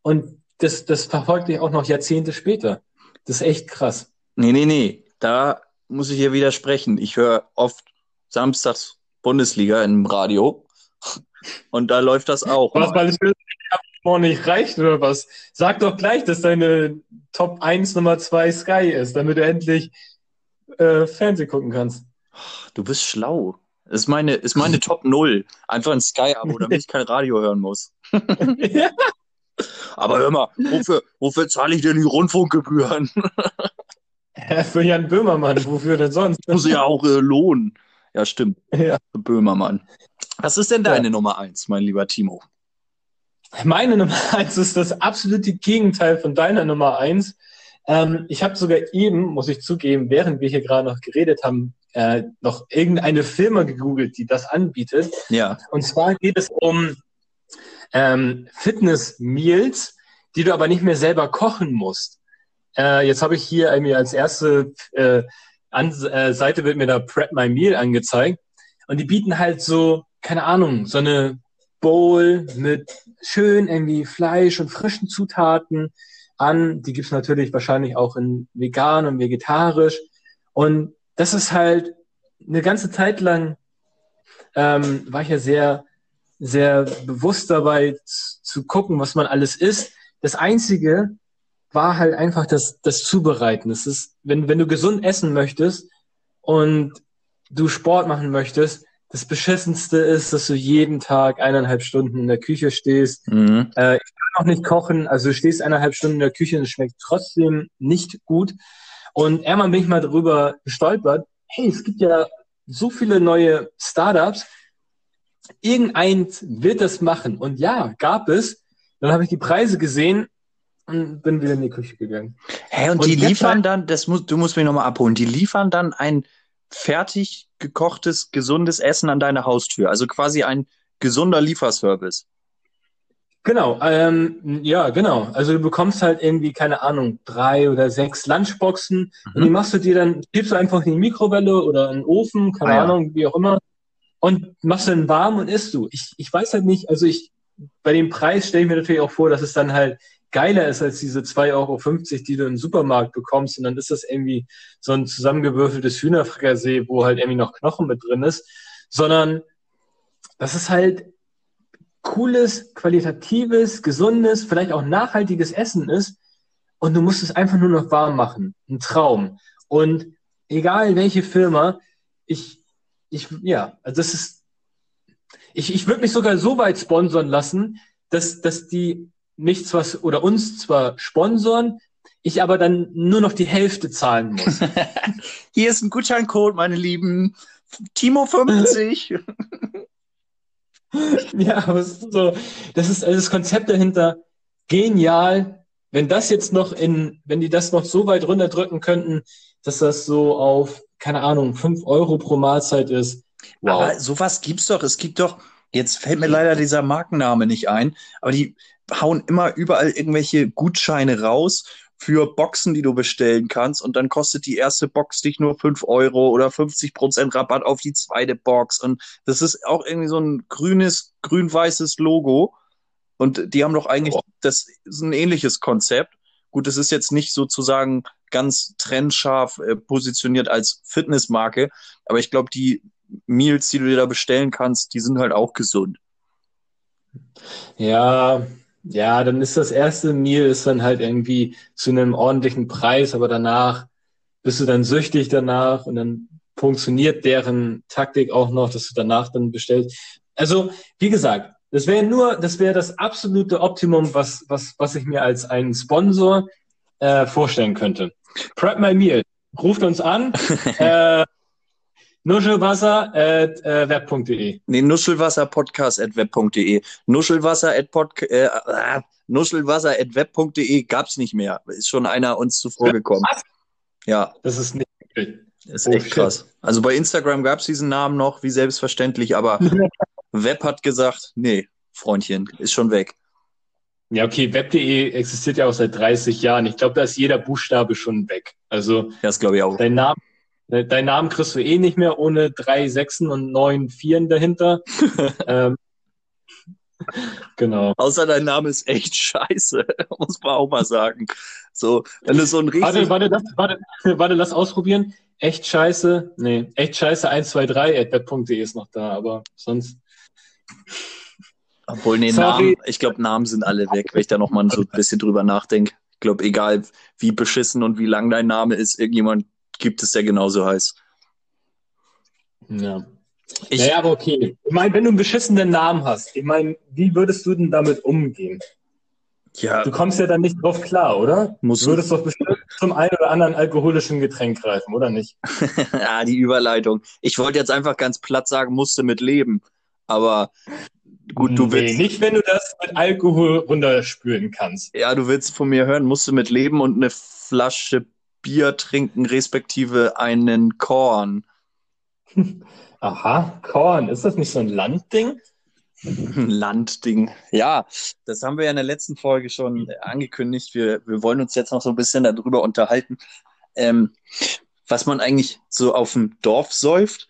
Und das, das verfolgt dich auch noch Jahrzehnte später. Das ist echt krass. Nee, nee, nee. Da muss ich hier widersprechen. Ich höre oft samstags Bundesliga im Radio. Und da läuft das auch. Was, weil das nicht reicht oder was? Sag doch gleich, dass deine Top 1 Nummer 2 Sky ist, damit du endlich äh, Fernsehen gucken kannst. Du bist schlau. Ist meine, ist meine Top 0. Einfach ein Sky-Abo, damit ich kein Radio hören muss. ja. Aber hör mal, wofür, wofür zahle ich denn die Rundfunkgebühren? Für Jan Böhmermann, wofür denn sonst? Muss ja auch äh, lohnen. Ja, stimmt. Ja. Böhmermann. Was ist denn Ja. deine Nummer 1, mein lieber Timo? Meine Nummer 1 ist das absolute Gegenteil von deiner Nummer 1. Ähm, ich habe sogar eben, muss ich zugeben, während wir hier gerade noch geredet haben, äh, noch irgendeine Firma gegoogelt, die das anbietet. Ja. Und zwar geht es um ähm, Fitness-Meals, die du aber nicht mehr selber kochen musst. Äh, jetzt habe ich hier irgendwie als erste äh, an, äh, Seite wird mir da Prep My Meal angezeigt. Und die bieten halt so, keine Ahnung, so eine Bowl mit schön irgendwie Fleisch und frischen Zutaten an. Die gibt's natürlich wahrscheinlich auch in vegan und vegetarisch. Und das ist halt eine ganze Zeit lang ähm, war ich ja sehr, sehr bewusst dabei zu, gucken, was man alles isst. Das Einzige war halt einfach das, das Zubereiten. Das ist, wenn, wenn du gesund essen möchtest und du Sport machen möchtest, das Beschissenste ist, dass du jeden Tag eineinhalb Stunden in der Küche stehst. Mhm. Äh, ich kann auch nicht kochen, also du stehst eineinhalb Stunden in der Küche und es schmeckt trotzdem nicht gut. Und irgendwann bin ich mal darüber gestolpert, hey, es gibt ja so viele neue Startups, irgendeins wird das machen. Und ja, gab es. Dann habe ich die Preise gesehen und bin wieder in die Küche gegangen. Hä, und, Und die liefern dann, das muss, du musst mich nochmal abholen, die liefern dann ein fertig gekochtes, gesundes Essen an deine Haustür. Also quasi ein gesunder Lieferservice. Genau, ähm, ja, genau. Also du bekommst halt irgendwie, keine Ahnung, drei oder sechs Lunchboxen und Mhm. die machst du dir dann, schiebst du einfach in die Mikrowelle oder in den Ofen, keine Ah, ja. Ahnung, wie auch immer, und machst dann warm und isst du. Ich, ich weiß halt nicht, also ich, bei dem Preis stelle ich mir natürlich auch vor, dass es dann halt geiler ist als diese 2,50 Euro, die du im Supermarkt bekommst. Und dann ist das irgendwie so ein zusammengewürfeltes Hühnerfrikassee, wo halt irgendwie noch Knochen mit drin ist. Sondern das ist halt cooles, qualitatives, gesundes, vielleicht auch nachhaltiges Essen ist. Und du musst es einfach nur noch warm machen. Ein Traum. Und egal welche Firma, ich, ich, ja, also das ist, ich, ich würde mich sogar so weit sponsern lassen, dass, dass die mich zwar oder uns zwar sponsoren, ich aber dann nur noch die Hälfte zahlen muss. Hier ist ein Gutscheincode, meine Lieben. Timo 50. ja, aber so, das ist also das Konzept dahinter genial. Wenn das jetzt noch in, wenn die das noch so weit runterdrücken könnten, dass das so auf, keine Ahnung, fünf Euro pro Mahlzeit ist. Wow. Aber sowas gibt's doch. Es gibt doch, jetzt fällt mir leider dieser Markenname nicht ein, aber die hauen immer überall irgendwelche Gutscheine raus, für Boxen, die du bestellen kannst. Und dann kostet die erste Box dich nur 5 Euro oder 50% Rabatt auf die zweite Box. Und das ist auch irgendwie so ein grünes, grün-weißes Logo. Und die haben doch eigentlich, oh. das ist ein ähnliches Konzept. Gut, es ist jetzt nicht sozusagen ganz trennscharf äh, positioniert als Fitnessmarke, aber ich glaube, die Meals, die du dir da bestellen kannst, die sind halt auch gesund. Ja, ja, dann ist das erste Meal ist dann halt irgendwie zu einem ordentlichen Preis, aber danach bist du dann süchtig danach und dann funktioniert deren Taktik auch noch, dass du danach dann bestellst. Also, wie gesagt, das wäre nur, das wäre das absolute Optimum, was, was, was ich mir als einen Sponsor äh, vorstellen könnte. Prep My Meal. Ruft uns an. äh, Nuschelwasser at äh, web.de. Nee, Nuschelwasser-podcast at web.de. Nuschelwasser at, pod, äh, äh, Nuschelwasser at web.de gab's nicht mehr. Ist schon einer uns zuvor gekommen. Was? Ja. Das ist nicht wirklich. Das ist oh, echt shit. krass. Also bei Instagram gab's diesen Namen noch, wie selbstverständlich, aber Web hat gesagt, nee, Freundchen, ist schon weg. Ja, okay, web.de existiert ja auch seit 30 Jahren. Ich glaube, da ist jeder Buchstabe schon weg. Also, das glaube ich auch. Dein Name, dein Namen kriegst du eh nicht mehr ohne drei Sechsen und neun Vieren dahinter. ähm, genau. Außer dein Name ist echt scheiße, muss man auch mal sagen. So, wenn du so ein riesen... Warte, warte, lass, warte, warte, lass ausprobieren. Echt scheiße, nee, echt scheiße 123 at web.de ist noch da, aber sonst... Obwohl, nee, Namen, ich glaube, Namen sind alle weg, wenn ich da nochmal so ein bisschen drüber nachdenke. Ich glaube, egal wie beschissen und wie lang dein Name ist, irgendjemand gibt es, der genauso heißt. Ja. Ich, naja, aber okay. Ich meine, wenn du einen beschissenen Namen hast, ich meine, wie würdest du denn damit umgehen? Ja. Du kommst ja dann nicht drauf klar, oder? Muss du würdest doch bestimmt zum einen oder anderen alkoholischen Getränk greifen, oder nicht? ja, die Überleitung. Ich wollte jetzt einfach ganz platt sagen, musste mit leben. Aber Gut, du nee, willst. Nicht, wenn du das mit Alkohol runterspülen kannst. Ja, du willst von mir hören, musst du mit leben und eine Flasche Bier trinken, respektive einen Korn. Aha, Korn. Ist das nicht so ein Landding? Ein Landding. Ja, das haben wir ja in der letzten Folge schon angekündigt. Wir, wir wollen uns jetzt noch so ein bisschen darüber unterhalten, ähm, was man eigentlich so auf dem Dorf säuft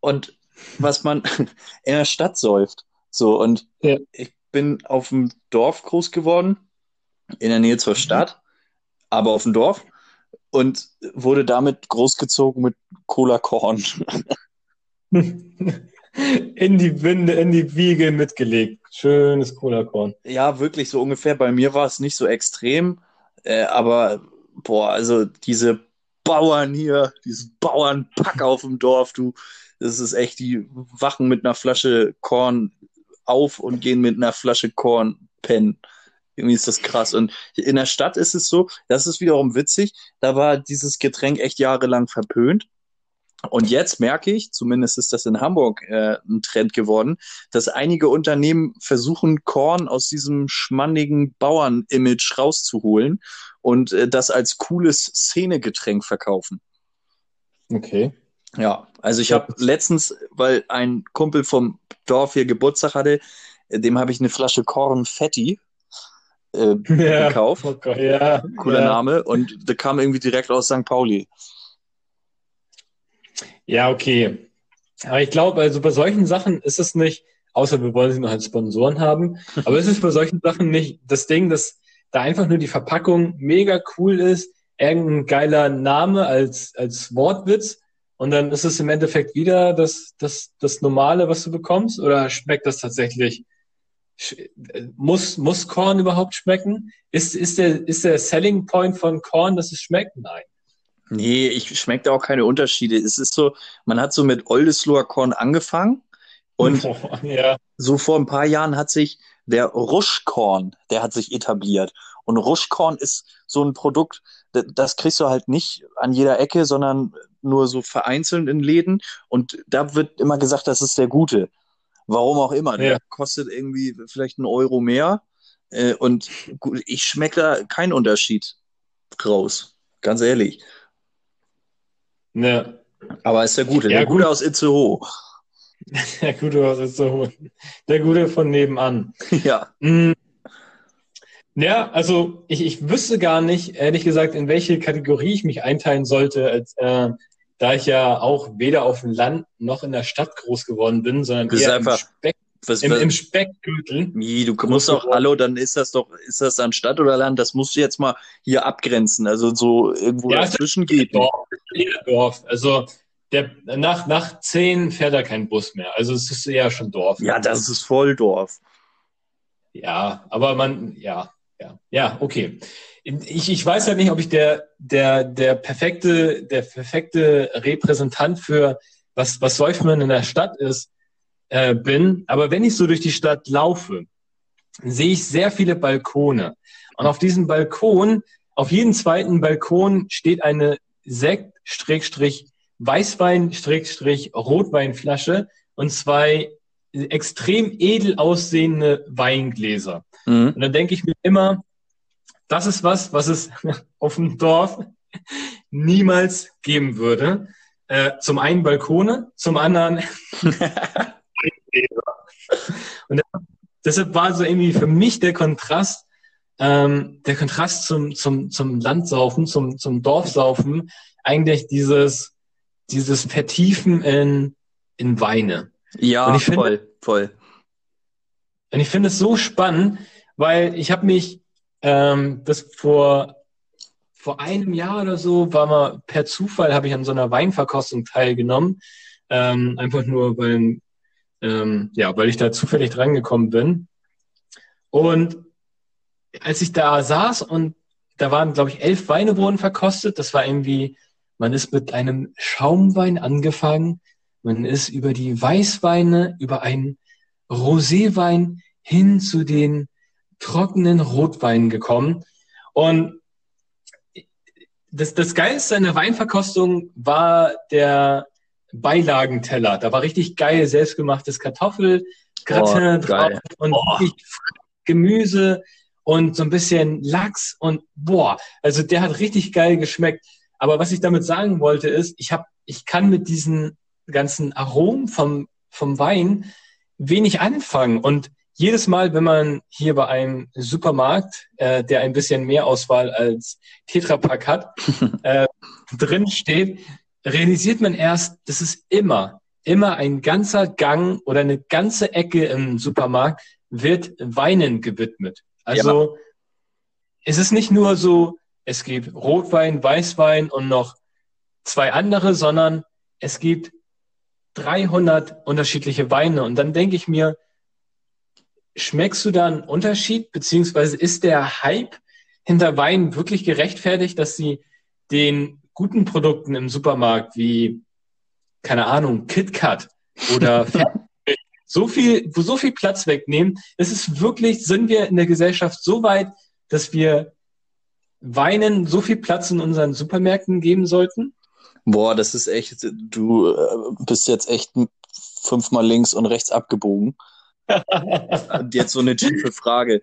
und was man in der Stadt säuft. So, und ja. ich bin auf dem Dorf groß geworden, in der Nähe zur. Stadt, aber auf dem Dorf und wurde damit großgezogen mit Cola Korn. in die Winde, in die Wiege mitgelegt. Schönes Cola Korn. Ja, wirklich so ungefähr. Bei mir war es nicht so extrem, äh, aber boah, also diese Bauern hier, dieses Bauernpack auf dem Dorf, du, das ist echt, die wachen mit einer Flasche Korn auf und gehen mit einer Flasche Korn pennen. Irgendwie ist das krass. Und in der Stadt ist es so, das ist wiederum witzig, da war dieses Getränk echt jahrelang verpönt. Und jetzt merke ich, zumindest ist das in Hamburg äh, ein Trend geworden, dass einige Unternehmen versuchen, Korn aus diesem schmandigen Bauern-Image rauszuholen und äh, das als cooles Szenegetränk verkaufen. Okay. Ja, also ich habe letztens, weil ein Kumpel vom Dorf hier Geburtstag hatte, dem habe ich eine Flasche Korn Fetti äh, ja, gekauft. Okay, ja, Cooler ja. Name. Und der kam irgendwie direkt aus St. Pauli. Ja, okay. Aber ich glaube, also bei solchen Sachen ist es nicht, außer wir wollen sie noch als Sponsoren haben, aber es ist bei solchen Sachen nicht das Ding, dass da einfach nur die Verpackung mega cool ist, irgendein geiler Name als, als Wortwitz und dann ist es im Endeffekt wieder das, das, das Normale, was du bekommst? Oder schmeckt das tatsächlich? Muss, muss Korn überhaupt schmecken? Ist, ist, der, ist der Selling Point von Korn, dass es schmeckt? Nein. Nee, ich schmecke da auch keine Unterschiede. Es ist so, man hat so mit Oldesloher Korn angefangen und oh, ja. so vor ein paar Jahren hat sich der Ruschkorn, der hat sich etabliert. Und Ruschkorn ist so ein Produkt, das kriegst du halt nicht an jeder Ecke, sondern nur so vereinzelt in Läden und da wird immer gesagt, das ist der gute. Warum auch immer. Der kostet irgendwie vielleicht einen Euro mehr äh, und gut, ich schmecke da keinen Unterschied raus. Ganz ehrlich. Ja. Aber ist der gute. Ja, der gute aus Itzehoe. Der gute aus Itzehoe. Der gute von nebenan. Ja. Mm. Ja, also ich, ich wüsste gar nicht, ehrlich gesagt, in welche Kategorie ich mich einteilen sollte, als, äh, da ich ja auch weder auf dem Land noch in der Stadt groß geworden bin, sondern eher einfach- im, Speck, Was, im, im Speckgürtel. wie, du musst doch, hallo, dann ist das doch, ist das dann Stadt oder Land? Das musst du jetzt mal hier abgrenzen. Also so irgendwo Ja, dazwischen geht. Dorf, Dorf. Also der, nach, nach zehn fährt da kein Bus mehr. Also es ist eher schon Dorf. Ja, das ist Volldorf. Ja, aber man, ja, ja, ja, okay. Ich, ich weiß halt nicht, ob ich der, der, der perfekte, der perfekte Repräsentant für was, was läuft man in der Stadt ist, äh, bin. Aber wenn ich so durch die Stadt laufe, sehe ich sehr viele Balkone. Und auf diesem Balkon, auf jedem zweiten Balkon steht eine Sekt-Weißwein-Rotweinflasche und zwei extrem edel aussehende Weingläser. Mhm. Und dann denke ich mir immer, das ist was, was es auf dem Dorf niemals geben würde. Äh, zum einen Balkone, zum anderen Und deshalb war so irgendwie für mich der Kontrast, ähm, der Kontrast zum, zum, zum Landsaufen, zum, zum Dorfsaufen, eigentlich dieses, dieses Vertiefen in, in Weine. Ja, Und ich finde- voll, voll. Und ich finde es so spannend, weil ich habe mich ähm, das vor vor einem Jahr oder so war mal per Zufall habe ich an so einer Weinverkostung teilgenommen, ähm, einfach nur weil ähm, ja weil ich da zufällig drangekommen bin. Und als ich da saß und da waren glaube ich elf Weine wurden verkostet, das war irgendwie man ist mit einem Schaumwein angefangen, man ist über die Weißweine, über einen Roséwein hin zu den trockenen Rotweinen gekommen. Und das, das Geilste an der Weinverkostung war der Beilagenteller. Da war richtig geil selbstgemachtes Kartoffel, Gratin Oh, geil. drauf und Oh. Gemüse und so ein bisschen Lachs und boah, also der hat richtig geil geschmeckt. Aber was ich damit sagen wollte ist, ich habe, ich kann mit diesen ganzen Aromen vom vom Wein wenig anfangen und jedes Mal, wenn man hier bei einem Supermarkt, äh, der ein bisschen mehr Auswahl als Tetrapack hat, äh, drin steht, realisiert man erst, das ist immer, immer ein ganzer Gang oder eine ganze Ecke im Supermarkt wird Weinen gewidmet. Also es ist nicht nur so, es gibt Rotwein, Weißwein und noch zwei andere, sondern es gibt 300 unterschiedliche Weine. Und dann denke ich mir, schmeckst du da einen Unterschied, beziehungsweise ist der Hype hinter Wein wirklich gerechtfertigt, dass sie den guten Produkten im Supermarkt wie, keine Ahnung, KitKat oder so viel, wo so viel Platz wegnehmen? Ist es wirklich, sind wir in der Gesellschaft so weit, dass wir Weinen so viel Platz in unseren Supermärkten geben sollten? Boah, das ist echt, du äh, bist jetzt echt fünfmal links und rechts abgebogen. Und jetzt so eine tiefe Frage.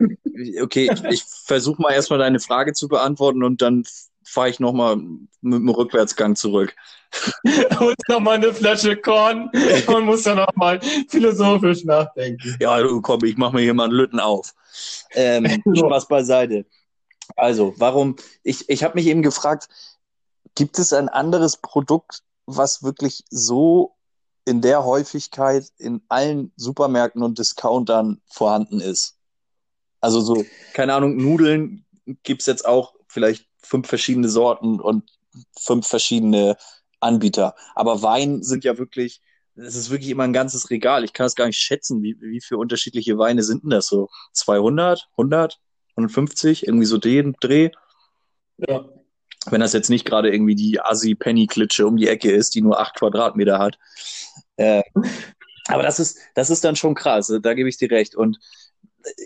Okay, ich, ich versuche mal erstmal deine Frage zu beantworten und dann fahre ich nochmal mit dem Rückwärtsgang zurück. Und nochmal eine Flasche Korn und muss dann nochmal philosophisch nachdenken. Ja, du, komm, ich mache mir hier mal einen Lütten auf. Ähm, Spaß beiseite. Also, warum, ich, ich habe mich eben gefragt, gibt es ein anderes Produkt, was wirklich so in der Häufigkeit in allen Supermärkten und Discountern vorhanden ist? Also so, keine Ahnung, Nudeln gibt's jetzt auch vielleicht fünf verschiedene Sorten und fünf verschiedene Anbieter. Aber Wein sind ja wirklich, es ist wirklich immer ein ganzes Regal. Ich kann es gar nicht schätzen, wie, wie viele unterschiedliche Weine sind denn das so? 200, 100, 150, irgendwie so den Dreh? Ja. Wenn das jetzt nicht gerade irgendwie die Assi-Penny-Klitsche um die Ecke ist, die nur acht Quadratmeter hat. Äh, aber das ist, das ist dann schon krass, da gebe ich dir recht. Und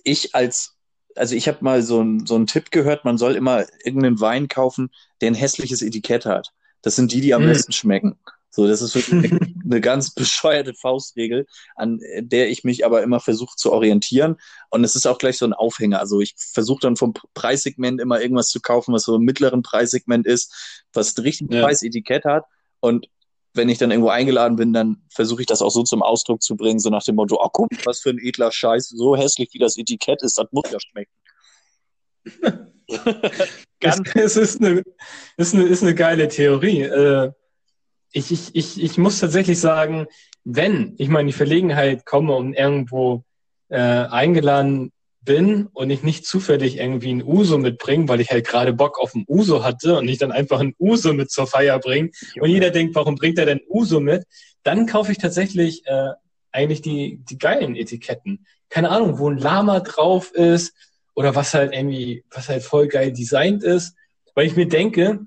ich als, also ich habe mal so, ein, so einen Tipp gehört, man soll immer irgendeinen Wein kaufen, der ein hässliches Etikett hat. Das sind die, die am Hm. besten schmecken. So, das ist wirklich eine, eine ganz bescheuerte Faustregel, an der ich mich aber immer versuche zu orientieren. Und es ist auch gleich so ein Aufhänger. Also ich versuche dann vom Preissegment immer irgendwas zu kaufen, was so im mittleren Preissegment ist, was ein richtig Ja. Preisetikett hat. Und wenn ich dann irgendwo eingeladen bin, dann versuche ich das auch so zum Ausdruck zu bringen, so nach dem Motto, oh guck, was für ein edler Scheiß, so hässlich wie das Etikett ist, das muss ja schmecken. es, es ist, eine, ist, eine, ist eine geile Theorie. Äh, ich, ich, ich, ich muss tatsächlich sagen, wenn ich mal in die Verlegenheit komme und irgendwo äh, eingeladen bin und ich nicht zufällig irgendwie ein Uso mitbringe, weil ich halt gerade Bock auf ein Uso hatte und ich dann einfach ein Uso mit zur Feier bringe und jeder denkt, warum bringt er denn Uso mit? Dann kaufe ich tatsächlich äh, eigentlich die, die geilen Etiketten. Keine Ahnung, wo ein Lama drauf ist oder was halt irgendwie, was halt voll geil designt ist, weil ich mir denke,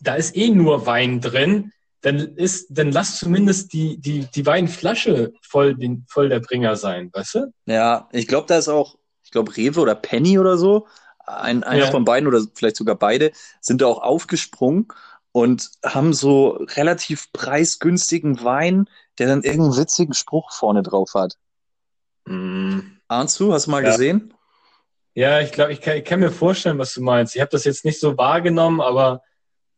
da ist eh nur Wein drin, dann ist, dann lass zumindest die, die, die Weinflasche voll, den, voll der Bringer sein, weißt du? Ja, ich glaube, da ist auch, ich glaube, Rewe oder Penny oder so, ein, einer ja. von beiden oder vielleicht sogar beide, sind da auch aufgesprungen und haben so relativ preisgünstigen Wein, der dann irgendeinen witzigen Spruch vorne drauf hat. Mm. Ahnst du, hast du mal ja. gesehen? Ja, ich glaube, ich kann, ich kann mir vorstellen, was du meinst. Ich habe das jetzt nicht so wahrgenommen, aber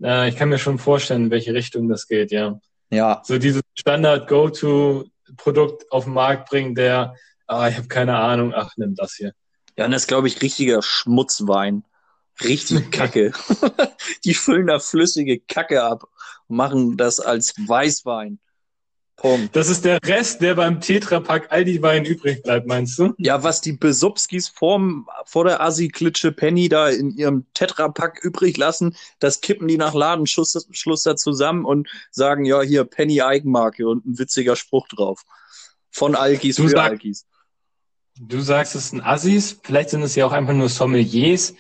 äh, ich kann mir schon vorstellen, in welche Richtung das geht, ja. Ja. So dieses Standard-Go-To-Produkt auf den Markt bringen, der, ah, ich habe keine Ahnung, ach, nimm das hier. Ja, und das ist, glaube ich, richtiger Schmutzwein. Richtig Kacke. die füllen da flüssige Kacke ab und machen das als Weißwein. Punkt. Das ist der Rest, der beim Tetrapack all die Wein übrig bleibt, meinst du? Ja, was die Besubskis vorm, vor der Assi-Klitsche Penny da in ihrem Tetrapack übrig lassen, das kippen die nach Ladenschluss da zusammen und sagen, ja, hier Penny Eigenmarke und ein witziger Spruch drauf. Von Alkis du für sag, Alkis. Du sagst, es sind Assis, vielleicht sind es ja auch einfach nur Sommeliers,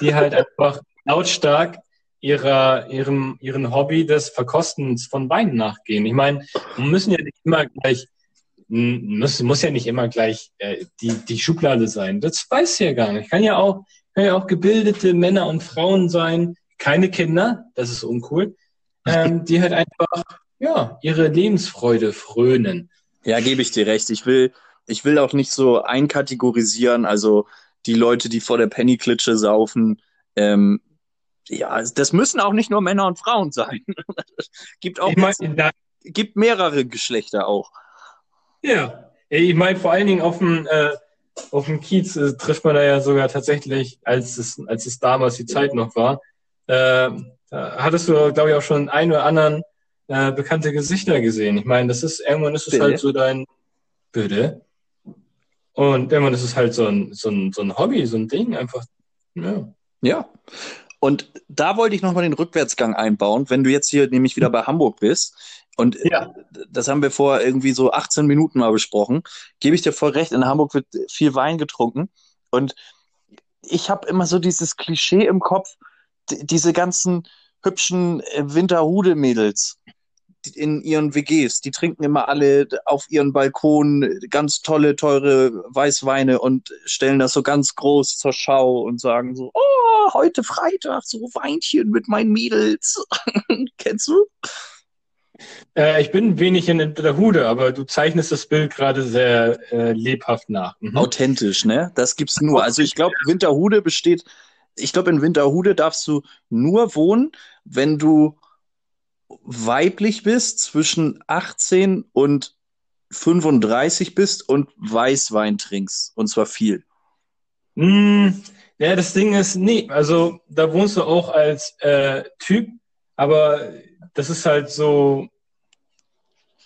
die halt einfach lautstark ihrer, ihrem, ihren Hobby des Verkostens von Wein nachgehen. Ich meine, müssen ja nicht immer gleich, muss, muss ja nicht immer gleich äh, die, die Schublade sein. Das weiß ich ja gar nicht. Kann ja auch, kann ja auch gebildete Männer und Frauen sein, keine Kinder, das ist uncool, ähm, die halt einfach, ja, ihre Lebensfreude frönen. Ja, gebe ich dir recht. Ich will, ich will auch nicht so einkategorisieren, also die Leute, die vor der Penny-Klitsche saufen, ähm, ja, das müssen auch nicht nur Männer und Frauen sein. gibt auch ich mein, gibt mehrere Geschlechter auch. Ja, ich meine vor allen Dingen auf dem äh, auf dem Kiez äh, trifft man da ja sogar tatsächlich, als es als es damals die Zeit noch war, äh, hattest du glaube ich auch schon ein oder anderen äh, bekannte Gesichter gesehen. Ich meine, das ist irgendwann ist es halt so dein Bitte. Und irgendwann ist es halt so ein, so ein, so ein Hobby, so ein Ding, einfach, ja. Ja. Und da wollte ich nochmal den Rückwärtsgang einbauen, wenn du jetzt hier nämlich wieder bei Hamburg bist. Und ja. das haben wir vor irgendwie so 18 Minuten mal besprochen. Gebe ich dir voll recht, in Hamburg wird viel Wein getrunken. Und ich habe immer so dieses Klischee im Kopf, diese ganzen hübschen äh, Winterhude-Mädels in ihren WGs. Die trinken immer alle auf ihren Balkon ganz tolle, teure Weißweine und stellen das so ganz groß zur Schau und sagen so, oh, heute Freitag, so Weinchen mit meinen Mädels. Kennst du? Äh, ich bin wenig in der Hude, aber du zeichnest das Bild gerade sehr äh, lebhaft nach. Mhm. Authentisch, ne? Das gibt's nur. Also ich glaube, Winterhude besteht, ich glaube, in Winterhude darfst du nur wohnen, wenn du weiblich bist, zwischen 18 und 35 bist und Weißwein trinkst. Und zwar viel. Mm, ja, das Ding ist, nee, also da wohnst du auch als äh, Typ, aber das ist halt so,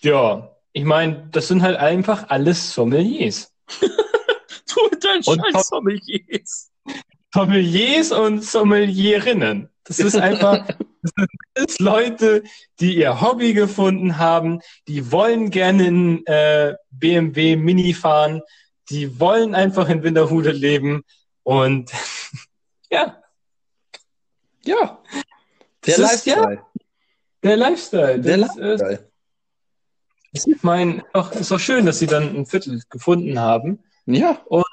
ja, ich meine, das sind halt einfach alles Sommeliers. du mit deinen scheiß Sommeliers. Sommeliers und Sommelierinnen. Das ist einfach, das sind alles Leute, die ihr Hobby gefunden haben, die wollen gerne in äh, BMW Mini fahren, die wollen einfach in Winterhude leben und ja. Ja. Der das Lifestyle. Ist, ja, der Lifestyle. Der das, Lifestyle. Ist, ich meine, ist auch schön, dass sie dann ein Viertel gefunden haben. Ja. Und,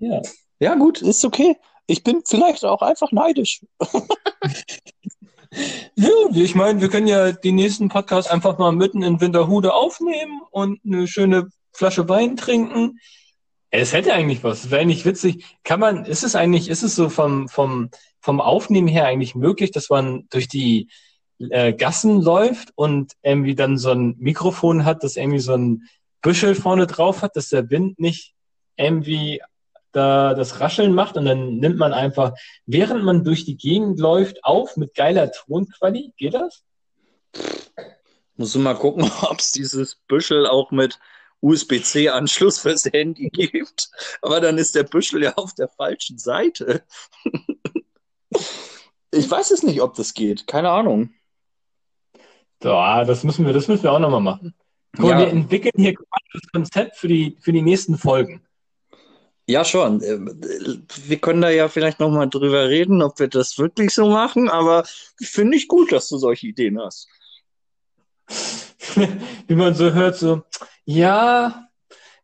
ja. Ja, gut, ist okay. Ich bin vielleicht auch einfach neidisch. ja, ich meine, wir können ja den nächsten Podcast einfach mal mitten in Winterhude aufnehmen und eine schöne Flasche Wein trinken. Es hätte eigentlich was. Wäre nicht witzig. Kann man, ist es eigentlich, ist es so vom, vom, vom Aufnehmen her eigentlich möglich, dass man durch die äh, Gassen läuft und irgendwie dann so ein Mikrofon hat, das irgendwie so ein Büschel vorne drauf hat, dass der Wind nicht irgendwie da das Rascheln macht und dann nimmt man einfach, während man durch die Gegend läuft, auf mit geiler Tonqualität. Geht das? Muss du mal gucken, ob es dieses Büschel auch mit USB-C-Anschluss fürs Handy gibt. Aber dann ist der Büschel ja auf der falschen Seite. ich weiß es nicht, ob das geht. Keine Ahnung. Ja, das müssen wir, das müssen wir auch nochmal machen. Guck, Ja. Wir entwickeln hier quasi das Konzept für die, für die nächsten Folgen. Ja, schon. Ähm, Wir können da ja vielleicht nochmal drüber reden, ob wir das wirklich so machen, aber finde ich gut, dass du solche Ideen hast. Wie man so hört, so, ja,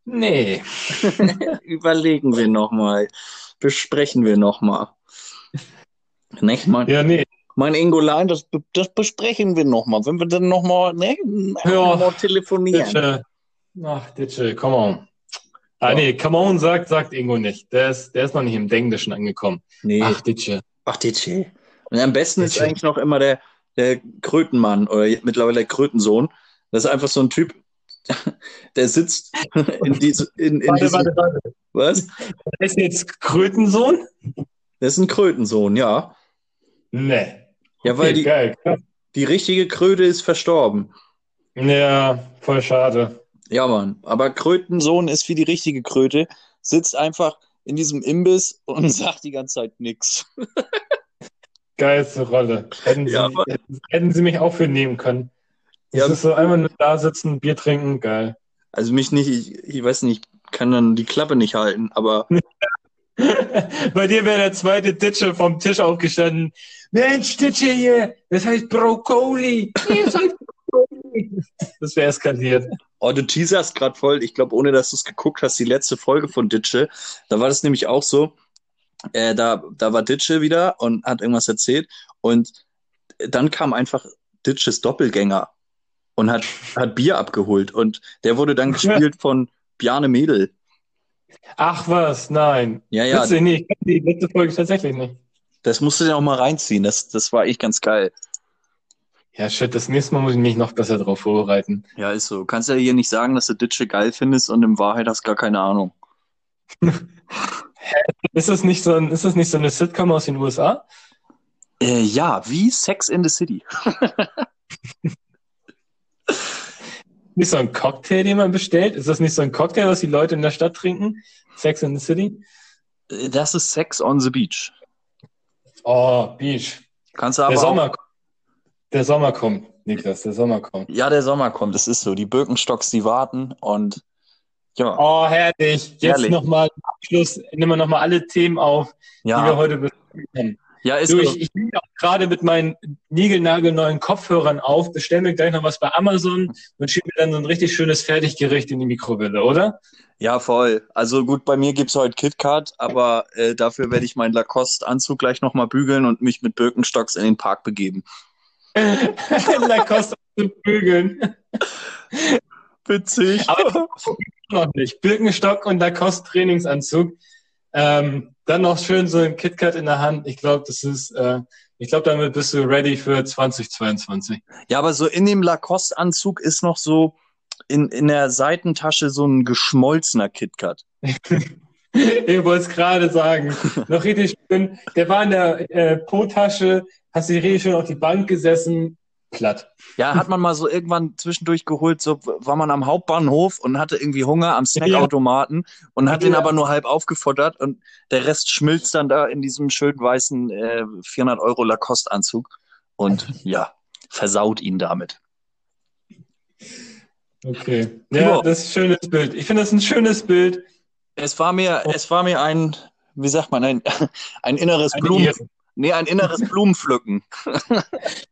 nee. Überlegen wir nochmal, besprechen wir nochmal. Nicht, mein, Ja, nee. mein Ingolein, das, das besprechen wir nochmal, wenn wir dann nochmal ne, Ja. noch mal telefonieren. Ditsche. Ach, Ditsche, come on. Ah, nee, come on sagt, sagt Ingo nicht. Der ist, der ist noch nicht im Englischen angekommen. Nee, Ach, Ditsche. ach, DJ. Und am besten ist DJ. eigentlich noch immer der, der Krötenmann oder mittlerweile der Krötensohn. Das ist einfach so ein Typ, der sitzt in, diese, in, in Warte, diesem, warte, warte. was? Der ist jetzt Krötensohn? Das ist ein Krötensohn, ja. Nee. Ja, weil Okay, die, geil. die richtige Kröte ist verstorben. Ja, voll schade. Ja, Mann. Aber Krötensohn ist wie die richtige Kröte, sitzt einfach in diesem Imbiss und sagt die ganze Zeit nix. Geilste Rolle. Hätten sie, Ja, hätten, sie mich auch für nehmen können. Das Ja. ist so einmal nur da sitzen, Bier trinken, geil. Also mich nicht, ich, ich weiß nicht, ich kann dann die Klappe nicht halten, aber Bei dir wäre der zweite Ditsche vom Tisch aufgestanden. Mensch, Ditsche hier, das heißt Brokkoli. Das heißt Brokkoli. Das wäre eskaliert. Oh, du teaserst gerade voll. Ich glaube, ohne dass du es geguckt hast, die letzte Folge von Ditsche, da war das nämlich auch so. Äh, da, da war Ditsche wieder und hat irgendwas erzählt und dann kam einfach Ditsches Doppelgänger und hat, hat Bier abgeholt und der wurde dann gespielt von Bjarne Mädel. Ach was, nein. Ja, ja, Witzig, nee, ich kenne die letzte Folge tatsächlich nicht. das musst du dir auch mal reinziehen. Das, das war echt ganz geil. Ja, shit, das nächste Mal muss ich mich noch besser drauf vorbereiten. Ja, ist so. Du kannst ja hier nicht sagen, dass du Ditsche geil findest und in Wahrheit hast gar keine Ahnung. Ist das nicht so, ein, ist das nicht so eine Sitcom aus den USA? Äh, ja, wie Sex in the City. Nicht so ein Cocktail, den man bestellt? Ist das nicht so ein Cocktail, was die Leute in der Stadt trinken? Sex in the City? Äh, Das ist Sex on the Beach. Oh, Beach. Kannst du Der aber Sommer, auch, der Sommer kommt, Niklas, der Sommer kommt. Ja, der Sommer kommt, das ist so. Die Birkenstocks, die warten und ja, Oh, herrlich. Jetzt nochmal Abschluss, nehmen wir nochmal alle Themen auf, die wir ja, heute besprochen haben. ja, ist Du, so. ich, ich nehme auch gerade mit meinen niegelnagelneuen Kopfhörern auf, bestelle mir gleich noch was bei Amazon und schiebe mir dann so ein richtig schönes Fertiggericht in die Mikrowelle, oder? Ja, voll. Also gut, bei mir gibt's heute KitKat, aber äh, dafür werde ich meinen Lacoste-Anzug gleich nochmal bügeln und mich mit Birkenstocks in den Park begeben. Lacoste zu bügeln. Witzig. Aber noch nicht. Birkenstock und Lacoste Trainingsanzug. Ähm, dann noch schön so ein KitKat in der Hand. Ich glaube, das ist, äh, ich glaube, damit bist du ready für 2022. Ja, aber so in dem Lacoste-Anzug ist noch so in, in der Seitentasche so ein geschmolzener KitKat. Ich wollte es gerade sagen. Noch richtig schön. Der war in der äh, Po-Tasche, hast dich richtig schön auf die Bank gesessen, platt. Ja, hat man mal so irgendwann zwischendurch geholt, so war man am Hauptbahnhof und hatte irgendwie Hunger am Snackautomaten und hat den Ja. aber nur halb aufgefuttert und der Rest schmilzt dann da in diesem schön weißen äh, 400 Euro Lacoste-Anzug und ja, versaut ihn damit. Okay. Ja. Ja, das ist ein schönes Bild. Ich finde das ein schönes Bild. Es war mir, es war mir ein, wie sagt man, ein, ein inneres Eine Blumen, Ehre. nee, ein inneres Blumenpflücken.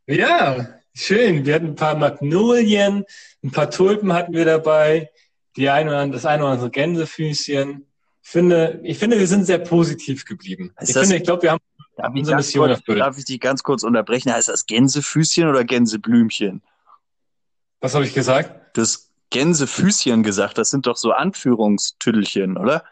Ja, schön. Wir hatten ein paar Magnolien, ein paar Tulpen hatten wir dabei, die ein oder andere, das eine oder andere Gänsefüßchen. Ich finde, ich finde, wir sind sehr positiv geblieben. Ist ich das- finde, ich glaube, wir haben Darf Unsere Mission kurz, erfüllt. darf ich dich ganz kurz unterbrechen? Heißt das Gänsefüßchen oder Gänseblümchen? Was habe ich gesagt? Du hast Gänsefüßchen gesagt, das sind doch so Anführungstüdelchen, oder?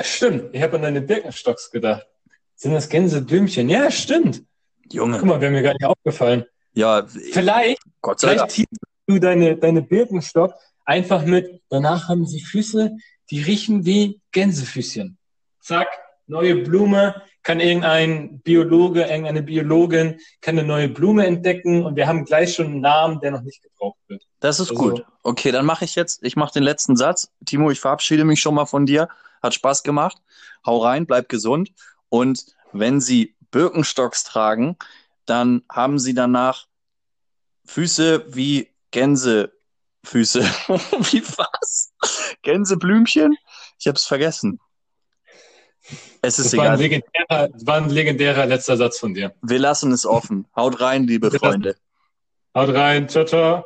Stimmt, ich habe an deine Birkenstocks gedacht. Sind das Gänseblümchen? Ja, stimmt. Guck Junge, mal, wäre mir gar nicht aufgefallen. ja, Vielleicht, Gott sei Dank. vielleicht teasst du deine, deine Birkenstock einfach mit, danach haben sie Füße, die riechen wie Gänsefüßchen. zack, neue Blume, kann irgendein Biologe, irgendeine Biologin, kann eine neue Blume entdecken und wir haben gleich schon einen Namen, der noch nicht gebraucht wird. Das ist Also- gut. Okay, dann mache ich jetzt, ich mache den letzten Satz. Timo, ich verabschiede mich schon mal von dir. Hat Spaß gemacht. Hau rein, bleib gesund. Und wenn Sie Birkenstocks tragen, dann haben Sie danach Füße wie Gänsefüße. wie was? Gänseblümchen? Ich habe es vergessen. Es ist Das war, ein egal. legendärer, das war ein legendärer letzter Satz von dir. Wir lassen es offen. Haut rein, liebe Freunde. Haut rein, ciao, ciao.